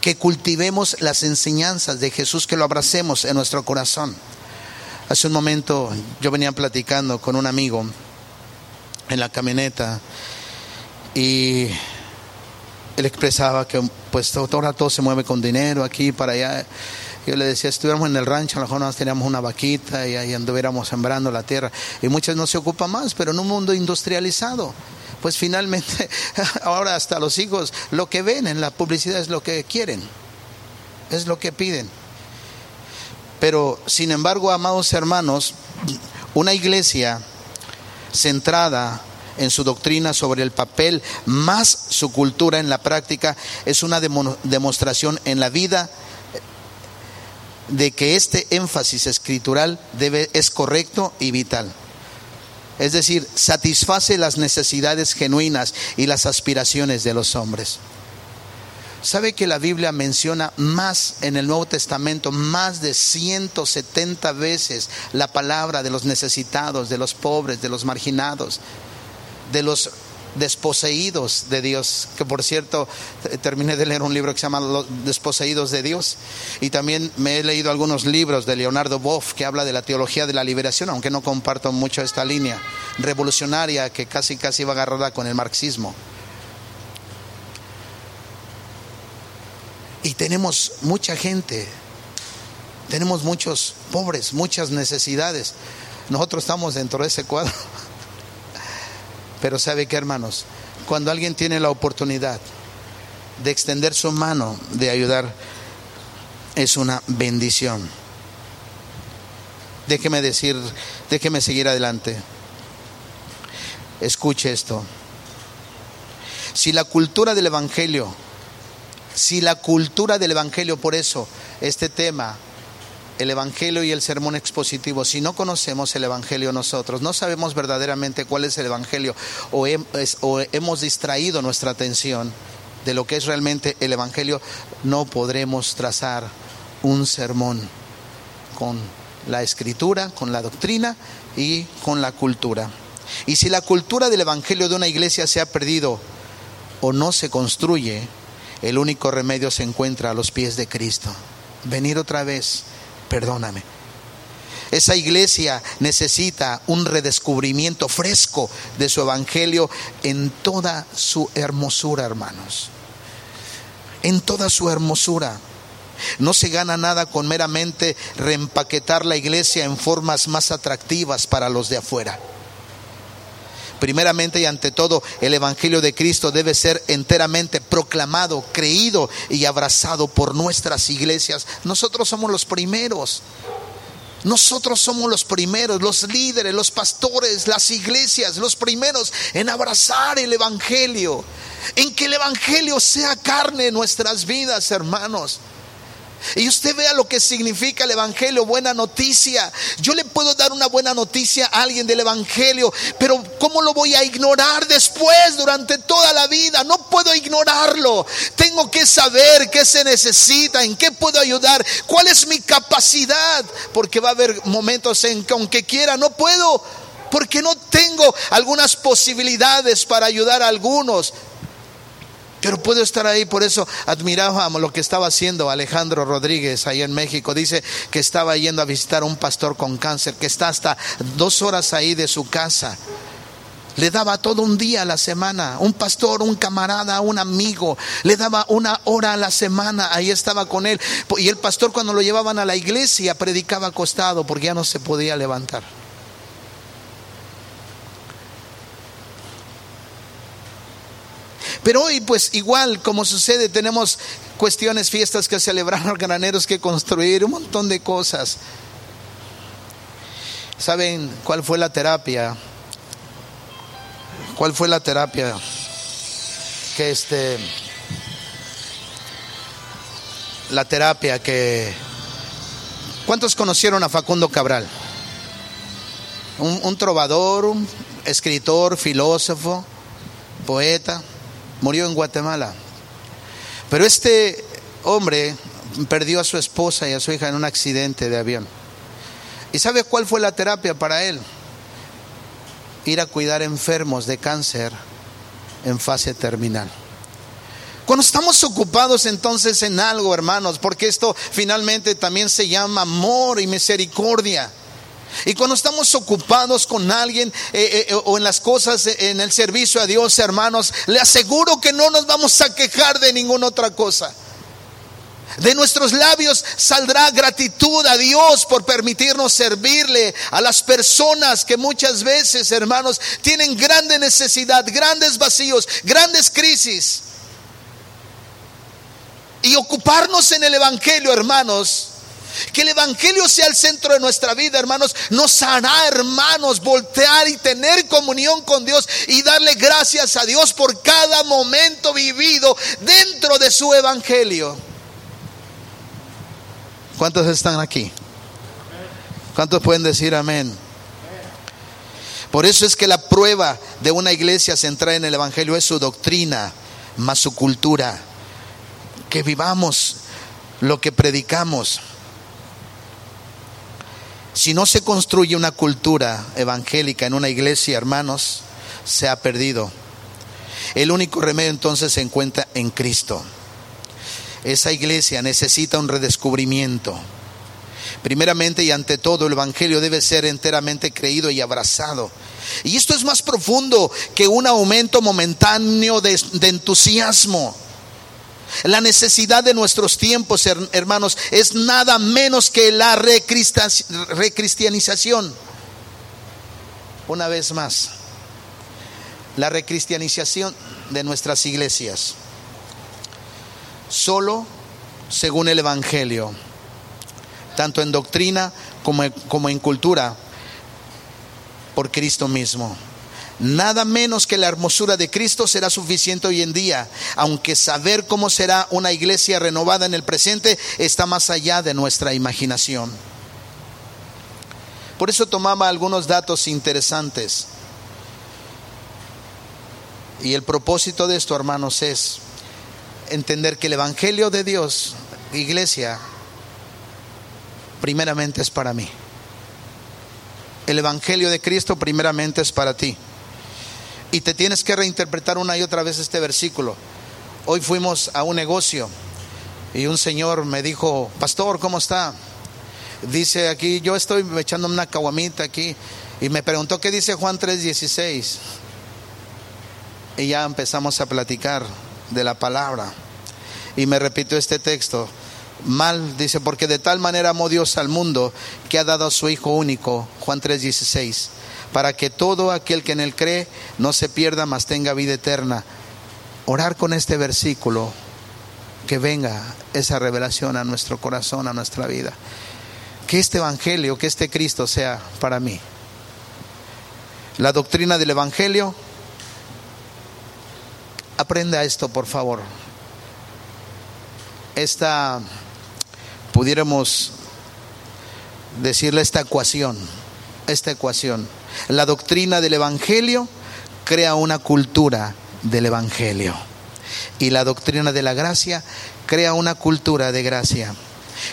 que cultivemos las enseñanzas de Jesús, que lo abracemos en nuestro corazón. Hace un momento yo venía platicando con un amigo en la camioneta y él expresaba que pues ahora todo se mueve con dinero aquí para allá. Yo le decía, estuviéramos en el rancho, a lo mejor nos teníamos una vaquita y ahí anduviéramos sembrando la tierra. Y muchas no se ocupan más, pero en un mundo industrializado, pues finalmente [laughs] ahora hasta los hijos lo que ven en la publicidad es lo que quieren, es lo que piden. Pero sin embargo, amados hermanos, una iglesia centrada en su doctrina sobre el papel, más su cultura en la práctica, es una demostración en la vida de que este énfasis escritural debe, es correcto y vital. Es decir, satisface las necesidades genuinas y las aspiraciones de los hombres. ¿Sabe que la Biblia menciona más en el Nuevo Testamento, más de 170 veces la palabra de los necesitados, de los pobres, de los marginados? de los desposeídos de Dios, que por cierto terminé de leer un libro que se llama Los desposeídos de Dios y también me he leído algunos libros de Leonardo Boff que habla de la teología de la liberación, aunque no comparto mucho esta línea revolucionaria que casi casi va agarrada con el marxismo. Y tenemos mucha gente, tenemos muchos pobres, muchas necesidades. Nosotros estamos dentro de ese cuadro. [laughs] Pero sabe que hermanos, cuando alguien tiene la oportunidad de extender su mano, de ayudar, es una bendición. Déjeme decir, déjeme seguir adelante. Escuche esto. Si la cultura del Evangelio, si la cultura del Evangelio, por eso este tema, el Evangelio y el sermón expositivo, si no conocemos el Evangelio nosotros, no sabemos verdaderamente cuál es el Evangelio o, hemos distraído nuestra atención de lo que es realmente el Evangelio, no podremos trazar un sermón con la escritura, con la doctrina y con la cultura. Y si la cultura del Evangelio de una iglesia se ha perdido o no se construye, el único remedio se encuentra a los pies de Cristo. Venir otra vez, perdóname. Esa iglesia necesita un redescubrimiento fresco de su evangelio en toda su hermosura, hermanos. En toda su hermosura. No se gana nada con meramente reempaquetar la iglesia en formas más atractivas para los de afuera. Primeramente y ante todo, el Evangelio de Cristo debe ser enteramente proclamado, creído y abrazado por nuestras iglesias. Nosotros somos los primeros. Nosotros somos los primeros, los líderes, los pastores, las iglesias, los primeros en abrazar el Evangelio, en que el Evangelio sea carne en nuestras vidas, hermanos. Y usted vea lo que significa el Evangelio, buena noticia. Yo le puedo dar una buena noticia a alguien del Evangelio, pero ¿cómo lo voy a ignorar después, durante toda la vida? No puedo ignorarlo. Tengo que saber qué se necesita, en qué puedo ayudar, cuál es mi capacidad, porque va a haber momentos en que aunque quiera, no puedo, porque no tengo algunas posibilidades para ayudar a algunos. Pero puedo estar ahí, por eso admirábamos lo que estaba haciendo Alejandro Rodríguez ahí en México. Dice que estaba yendo a visitar a un pastor con cáncer, que está hasta dos horas ahí de su casa. Le daba todo un día a la semana, un pastor, un camarada, un amigo, le daba una hora a la semana, ahí estaba con él. Y el pastor cuando lo llevaban a la iglesia predicaba acostado porque ya no se podía levantar. Pero hoy, pues igual como sucede, tenemos cuestiones, fiestas que celebrar, [laughs] graneros que construir, un montón de cosas. ¿Saben cuál fue la terapia? ¿Cuál fue la terapia? Que este la terapia que ¿Cuántos conocieron a Facundo Cabral? Un, un trovador, un escritor, filósofo, poeta murió en Guatemala. Pero este hombre perdió a su esposa y a su hija en un accidente de avión. ¿Y sabe cuál fue la terapia para él? Ir a cuidar enfermos de cáncer en fase terminal. Cuando estamos ocupados entonces en algo, hermanos, porque esto finalmente también se llama amor y misericordia. Y cuando estamos ocupados con alguien eh, eh, o en las cosas, eh, en el servicio a Dios, hermanos, le aseguro que no nos vamos a quejar de ninguna otra cosa. De nuestros labios saldrá gratitud a Dios por permitirnos servirle a las personas que muchas veces, hermanos, tienen grande necesidad, grandes vacíos, grandes crisis. Y ocuparnos en el Evangelio, hermanos, que el Evangelio sea el centro de nuestra vida, hermanos, nos hará, hermanos, voltear y tener comunión con Dios y darle gracias a Dios por cada momento vivido dentro de su Evangelio. ¿Cuántos están aquí? ¿Cuántos pueden decir amén? Por eso es que la prueba de una iglesia centrada en el Evangelio es su doctrina, más su cultura. Que vivamos lo que predicamos. Si no se construye una cultura evangélica en una iglesia, hermanos, se ha perdido. El único remedio entonces se encuentra en Cristo. Esa iglesia necesita un redescubrimiento. Primeramente y ante todo, el Evangelio debe ser enteramente creído y abrazado. Y esto es más profundo que un aumento momentáneo de, de entusiasmo. La necesidad de nuestros tiempos, hermanos, es nada menos que la recristianización. Una vez más, la recristianización de nuestras iglesias, solo según el Evangelio, tanto en doctrina como, como en cultura, por Cristo mismo. Nada menos que la hermosura de Cristo será suficiente hoy en día, aunque saber cómo será una iglesia renovada en el presente está más allá de nuestra imaginación. Por eso tomaba algunos datos interesantes. Y el propósito de esto, hermanos, es entender que el Evangelio de Dios, iglesia, primeramente es para mí. El Evangelio de Cristo primeramente es para ti. Y te tienes que reinterpretar una y otra vez este versículo. Hoy fuimos a un negocio y un señor me dijo, pastor, ¿cómo está? Dice aquí, yo estoy echando una caguamita aquí y me preguntó qué dice Juan 3:16. Y ya empezamos a platicar de la palabra. Y me repitió este texto. Mal, dice, porque de tal manera amó Dios al mundo que ha dado a su Hijo único, Juan 3:16 para que todo aquel que en él cree no se pierda, mas tenga vida eterna. Orar con este versículo, que venga esa revelación a nuestro corazón, a nuestra vida. Que este Evangelio, que este Cristo sea para mí. La doctrina del Evangelio, aprenda esto, por favor. Esta, pudiéramos decirle esta ecuación, esta ecuación la doctrina del Evangelio crea una cultura del Evangelio. Y la doctrina de la gracia crea una cultura de gracia.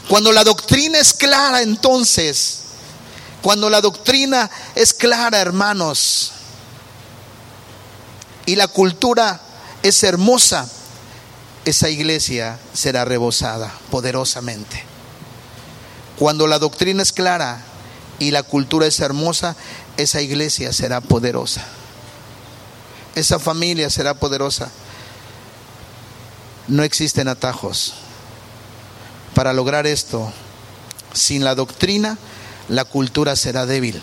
Cuando la doctrina es clara, entonces, cuando la doctrina es clara, hermanos, y la cultura es hermosa, esa iglesia será rebosada poderosamente. Cuando la doctrina es clara y la cultura es hermosa, esa iglesia será poderosa. Esa familia será poderosa. No existen atajos. Para lograr esto, sin la doctrina, la cultura será débil.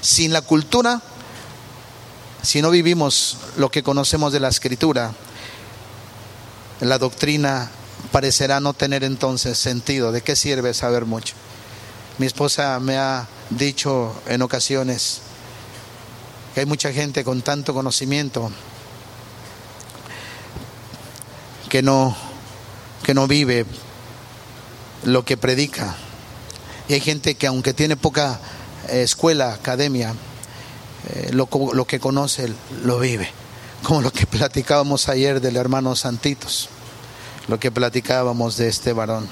Sin la cultura, si no vivimos lo que conocemos de la escritura, la doctrina parecerá no tener entonces sentido. ¿De qué sirve saber mucho? Mi esposa me ha dicho en ocasiones que hay mucha gente con tanto conocimiento que no, que no vive lo que predica. Y hay gente que aunque tiene poca eh, escuela, academia, eh, lo, lo que conoce lo vive. Como lo que [laughs] platicábamos ayer del hermano Santitos, lo que platicábamos de este varón.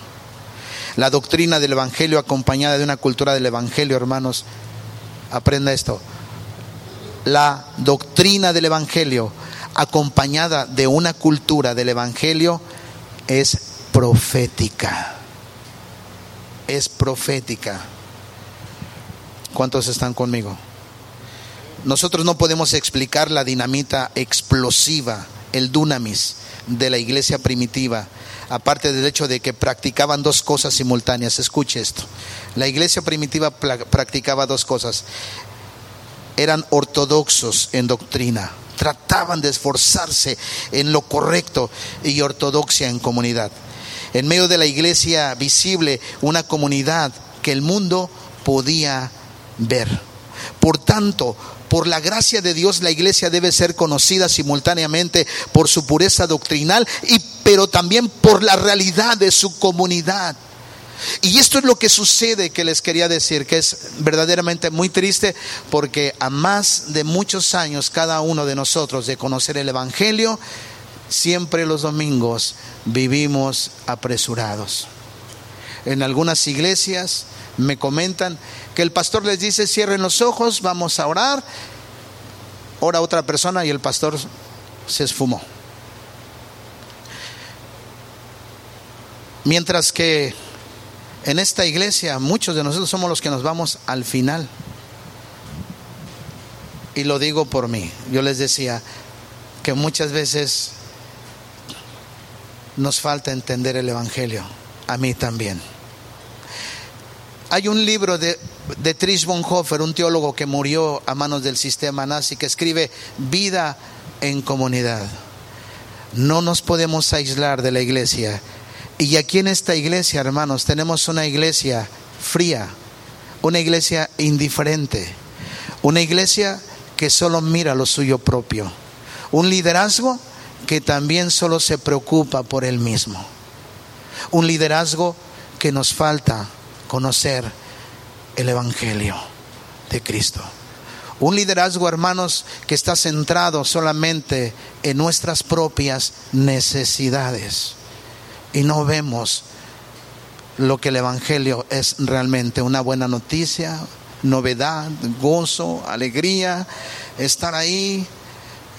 La doctrina del Evangelio acompañada de una cultura del Evangelio, hermanos, aprenda esto. La doctrina del Evangelio acompañada de una cultura del Evangelio es profética. Es profética. ¿Cuántos están conmigo? Nosotros no podemos explicar la dinamita explosiva, el dunamis de la iglesia primitiva aparte del hecho de que practicaban dos cosas simultáneas. Escuche esto. La iglesia primitiva practicaba dos cosas. Eran ortodoxos en doctrina, trataban de esforzarse en lo correcto y ortodoxia en comunidad. En medio de la iglesia visible, una comunidad que el mundo podía ver. Por tanto, por la gracia de Dios, la iglesia debe ser conocida simultáneamente por su pureza doctrinal y pero también por la realidad de su comunidad. Y esto es lo que sucede que les quería decir, que es verdaderamente muy triste porque a más de muchos años cada uno de nosotros de conocer el Evangelio, siempre los domingos vivimos apresurados. En algunas iglesias me comentan que el pastor les dice cierren los ojos, vamos a orar, ora otra persona y el pastor se esfumó. Mientras que en esta iglesia muchos de nosotros somos los que nos vamos al final. Y lo digo por mí. Yo les decía que muchas veces nos falta entender el Evangelio. A mí también. Hay un libro de, de Trish Bonhoeffer, un teólogo que murió a manos del sistema nazi, que escribe Vida en comunidad. No nos podemos aislar de la iglesia. Y aquí en esta iglesia, hermanos, tenemos una iglesia fría, una iglesia indiferente, una iglesia que solo mira lo suyo propio, un liderazgo que también solo se preocupa por él mismo, un liderazgo que nos falta conocer el Evangelio de Cristo. Un liderazgo, hermanos, que está centrado solamente en nuestras propias necesidades. Y no vemos lo que el Evangelio es realmente, una buena noticia, novedad, gozo, alegría, estar ahí.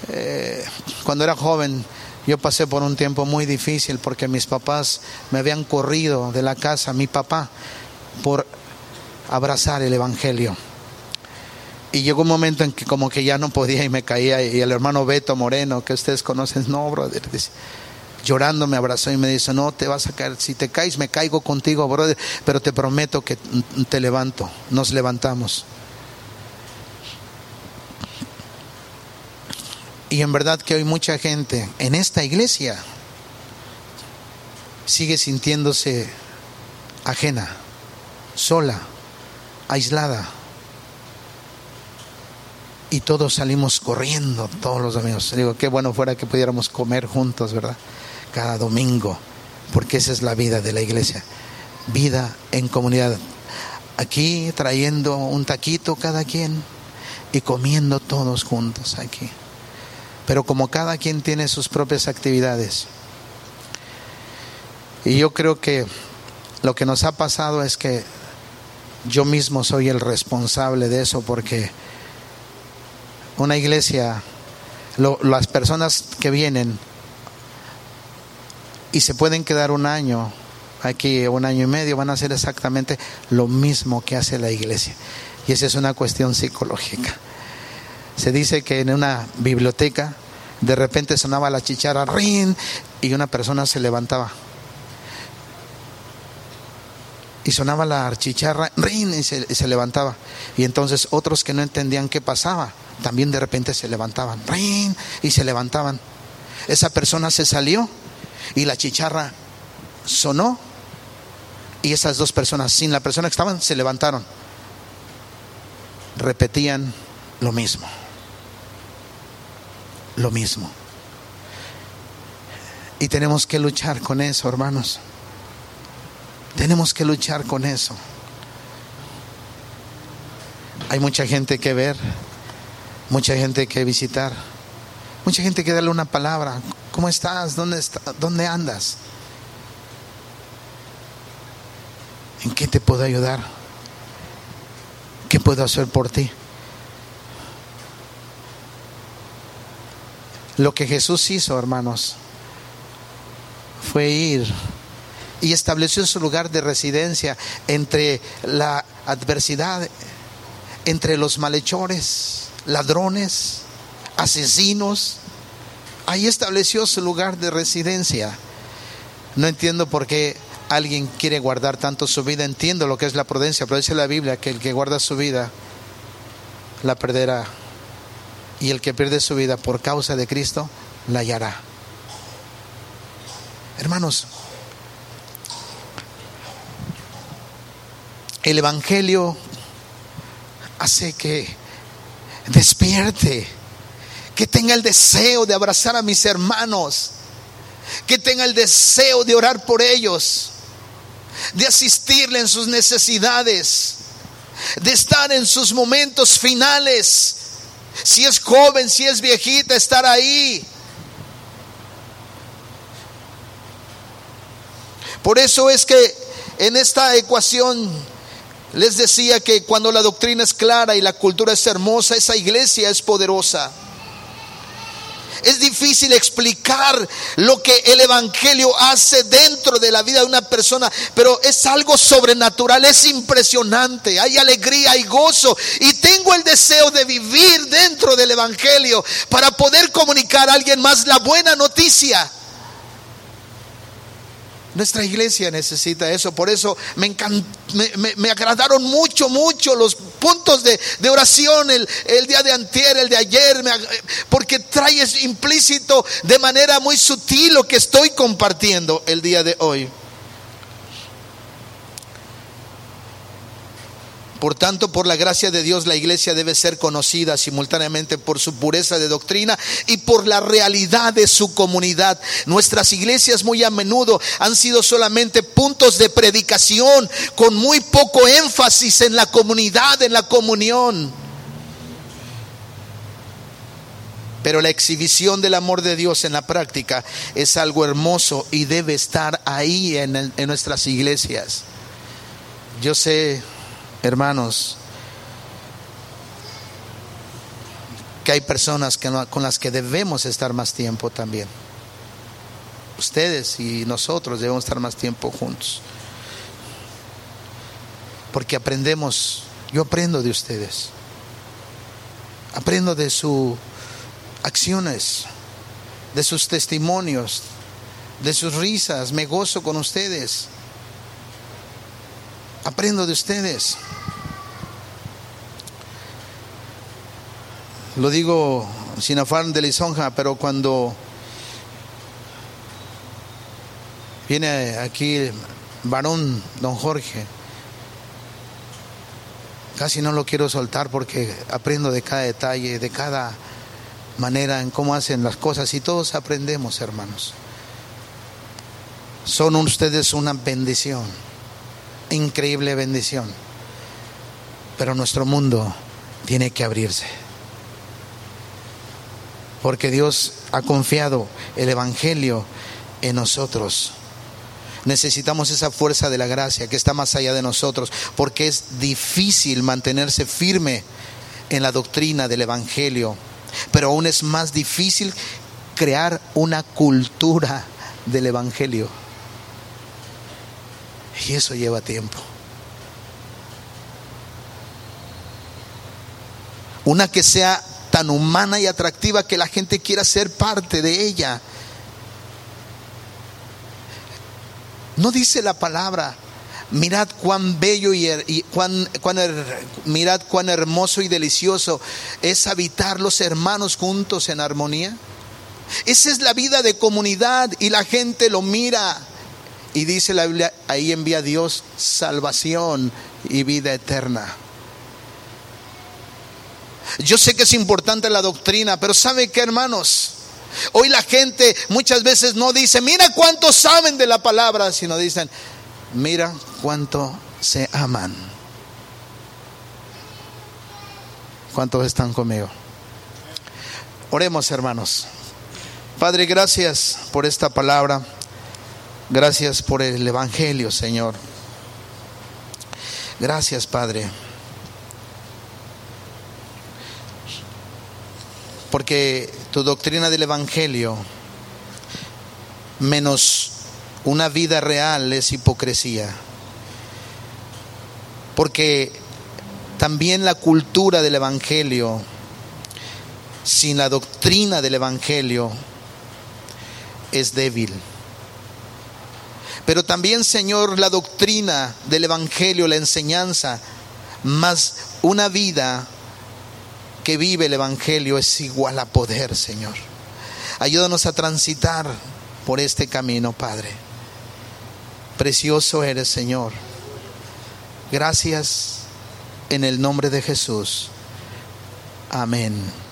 Eh, cuando era joven, yo pasé por un tiempo muy difícil porque mis papás me habían corrido de la casa, mi papá, por abrazar el Evangelio. Y llegó un momento en que como que ya no podía y me caía y el hermano Beto Moreno, que ustedes conocen, no, brother, llorando me abrazó y me dice, no te vas a caer, si te caes me caigo contigo, brother, pero te prometo que te levanto, nos levantamos. Y en verdad que hoy mucha gente en esta iglesia sigue sintiéndose ajena, sola, aislada. Y todos salimos corriendo todos los domingos. Digo, qué bueno fuera que pudiéramos comer juntos, ¿verdad? Cada domingo, porque esa es la vida de la iglesia. Vida en comunidad. Aquí trayendo un taquito cada quien y comiendo todos juntos aquí. Pero como cada quien tiene sus propias actividades. Y yo creo que lo que nos ha pasado es que yo mismo soy el responsable de eso porque una iglesia, las personas que vienen y se pueden quedar un año aquí, un año y medio, van a hacer exactamente lo mismo que hace la iglesia. Y esa es una cuestión psicológica. Se dice que en una biblioteca de repente sonaba la chicharra rin y una persona se levantaba. Y sonaba la chicharra rin y se, se levantaba. Y entonces otros que no entendían qué pasaba, también de repente se levantaban rin y se levantaban. Esa persona se salió y la chicharra sonó y esas dos personas, sin la persona que estaban, se levantaron. Repetían lo mismo lo mismo. Y tenemos que luchar con eso, hermanos. Tenemos que luchar con eso. Hay mucha gente que ver, mucha gente que visitar, mucha gente que darle una palabra. ¿Cómo estás? ¿Dónde, está? ¿Dónde andas? ¿En qué te puedo ayudar? ¿Qué puedo hacer por ti? Lo que Jesús hizo, hermanos, fue ir y estableció su lugar de residencia entre la adversidad, entre los malhechores, ladrones, asesinos. Ahí estableció su lugar de residencia. No entiendo por qué alguien quiere guardar tanto su vida. Entiendo lo que es la prudencia, pero dice la Biblia que el que guarda su vida la perderá y el que pierde su vida por causa de Cristo la hallará. Hermanos, el Evangelio hace que despierte, que tenga el deseo de abrazar a mis hermanos, que tenga el deseo de orar por ellos, de asistirle en sus necesidades, de estar en sus momentos finales si es joven, si es viejita, estar ahí. Por eso es que en esta ecuación les decía que cuando la doctrina es clara y la cultura es hermosa, esa iglesia es poderosa. Es difícil explicar lo que el Evangelio hace dentro de la vida de una persona, pero es algo sobrenatural, es impresionante. Hay alegría, hay gozo y tengo el deseo de vivir dentro del Evangelio para poder comunicar a alguien más la buena noticia. Nuestra iglesia necesita eso, por eso me, me, me agradaron mucho, mucho los puntos de, oración el, el, día de antier, el de ayer, porque traes implícito de manera muy sutil lo que estoy compartiendo el día de hoy. Por tanto, por la gracia de Dios, la iglesia debe ser conocida simultáneamente por su pureza de doctrina y por la realidad de su comunidad. Nuestras iglesias muy a menudo han sido solamente puntos de predicación con muy poco énfasis en la comunidad, en la comunión. Pero la exhibición del amor de Dios en la práctica es algo hermoso y debe estar ahí en, nuestras iglesias. Yo sé hermanos, que hay personas que con las que debemos estar más tiempo también. Ustedes y nosotros debemos estar más tiempo juntos. Porque aprendemos, yo aprendo de ustedes. Aprendo de sus acciones, de sus testimonios, de sus risas. Me gozo con ustedes. Aprendo de ustedes. Lo digo sin afán de lisonja, pero cuando viene aquí el varón don Jorge, casi no lo quiero soltar porque aprendo de cada detalle, de cada manera en cómo hacen las cosas y todos aprendemos, hermanos. Son ustedes una bendición, increíble bendición, pero nuestro mundo tiene que abrirse porque Dios ha confiado el Evangelio en nosotros. Necesitamos esa fuerza de la gracia que está más allá de nosotros, porque es difícil mantenerse firme en la doctrina del Evangelio, pero aún es más difícil crear una cultura del Evangelio. Y eso lleva tiempo. Una que sea tan humana y atractiva que la gente quiera ser parte de ella. No dice la palabra, mirad cuán bello y, cuán, mirad cuán hermoso y delicioso es habitar los hermanos juntos en armonía. Esa es la vida de comunidad y la gente lo mira. Y dice la Biblia, ahí envía Dios salvación y vida eterna. Yo sé que es importante la doctrina, pero ¿sabe qué, hermanos? Hoy la gente muchas veces no dice, mira cuánto saben de la palabra, sino dicen, mira cuánto se aman. ¿Cuántos están conmigo? Oremos, hermanos. Padre, gracias por esta palabra. Gracias por el Evangelio, Señor. Gracias, Padre. Porque tu doctrina del Evangelio, menos una vida real, es hipocresía. Porque también la cultura del Evangelio, sin la doctrina del Evangelio, es débil. Pero también, Señor, la doctrina del Evangelio, la enseñanza, más una vida que vive el Evangelio es igual a poder, Señor. Ayúdanos a transitar por este camino, Padre. Precioso eres, Señor. Gracias en el nombre de Jesús. Amén.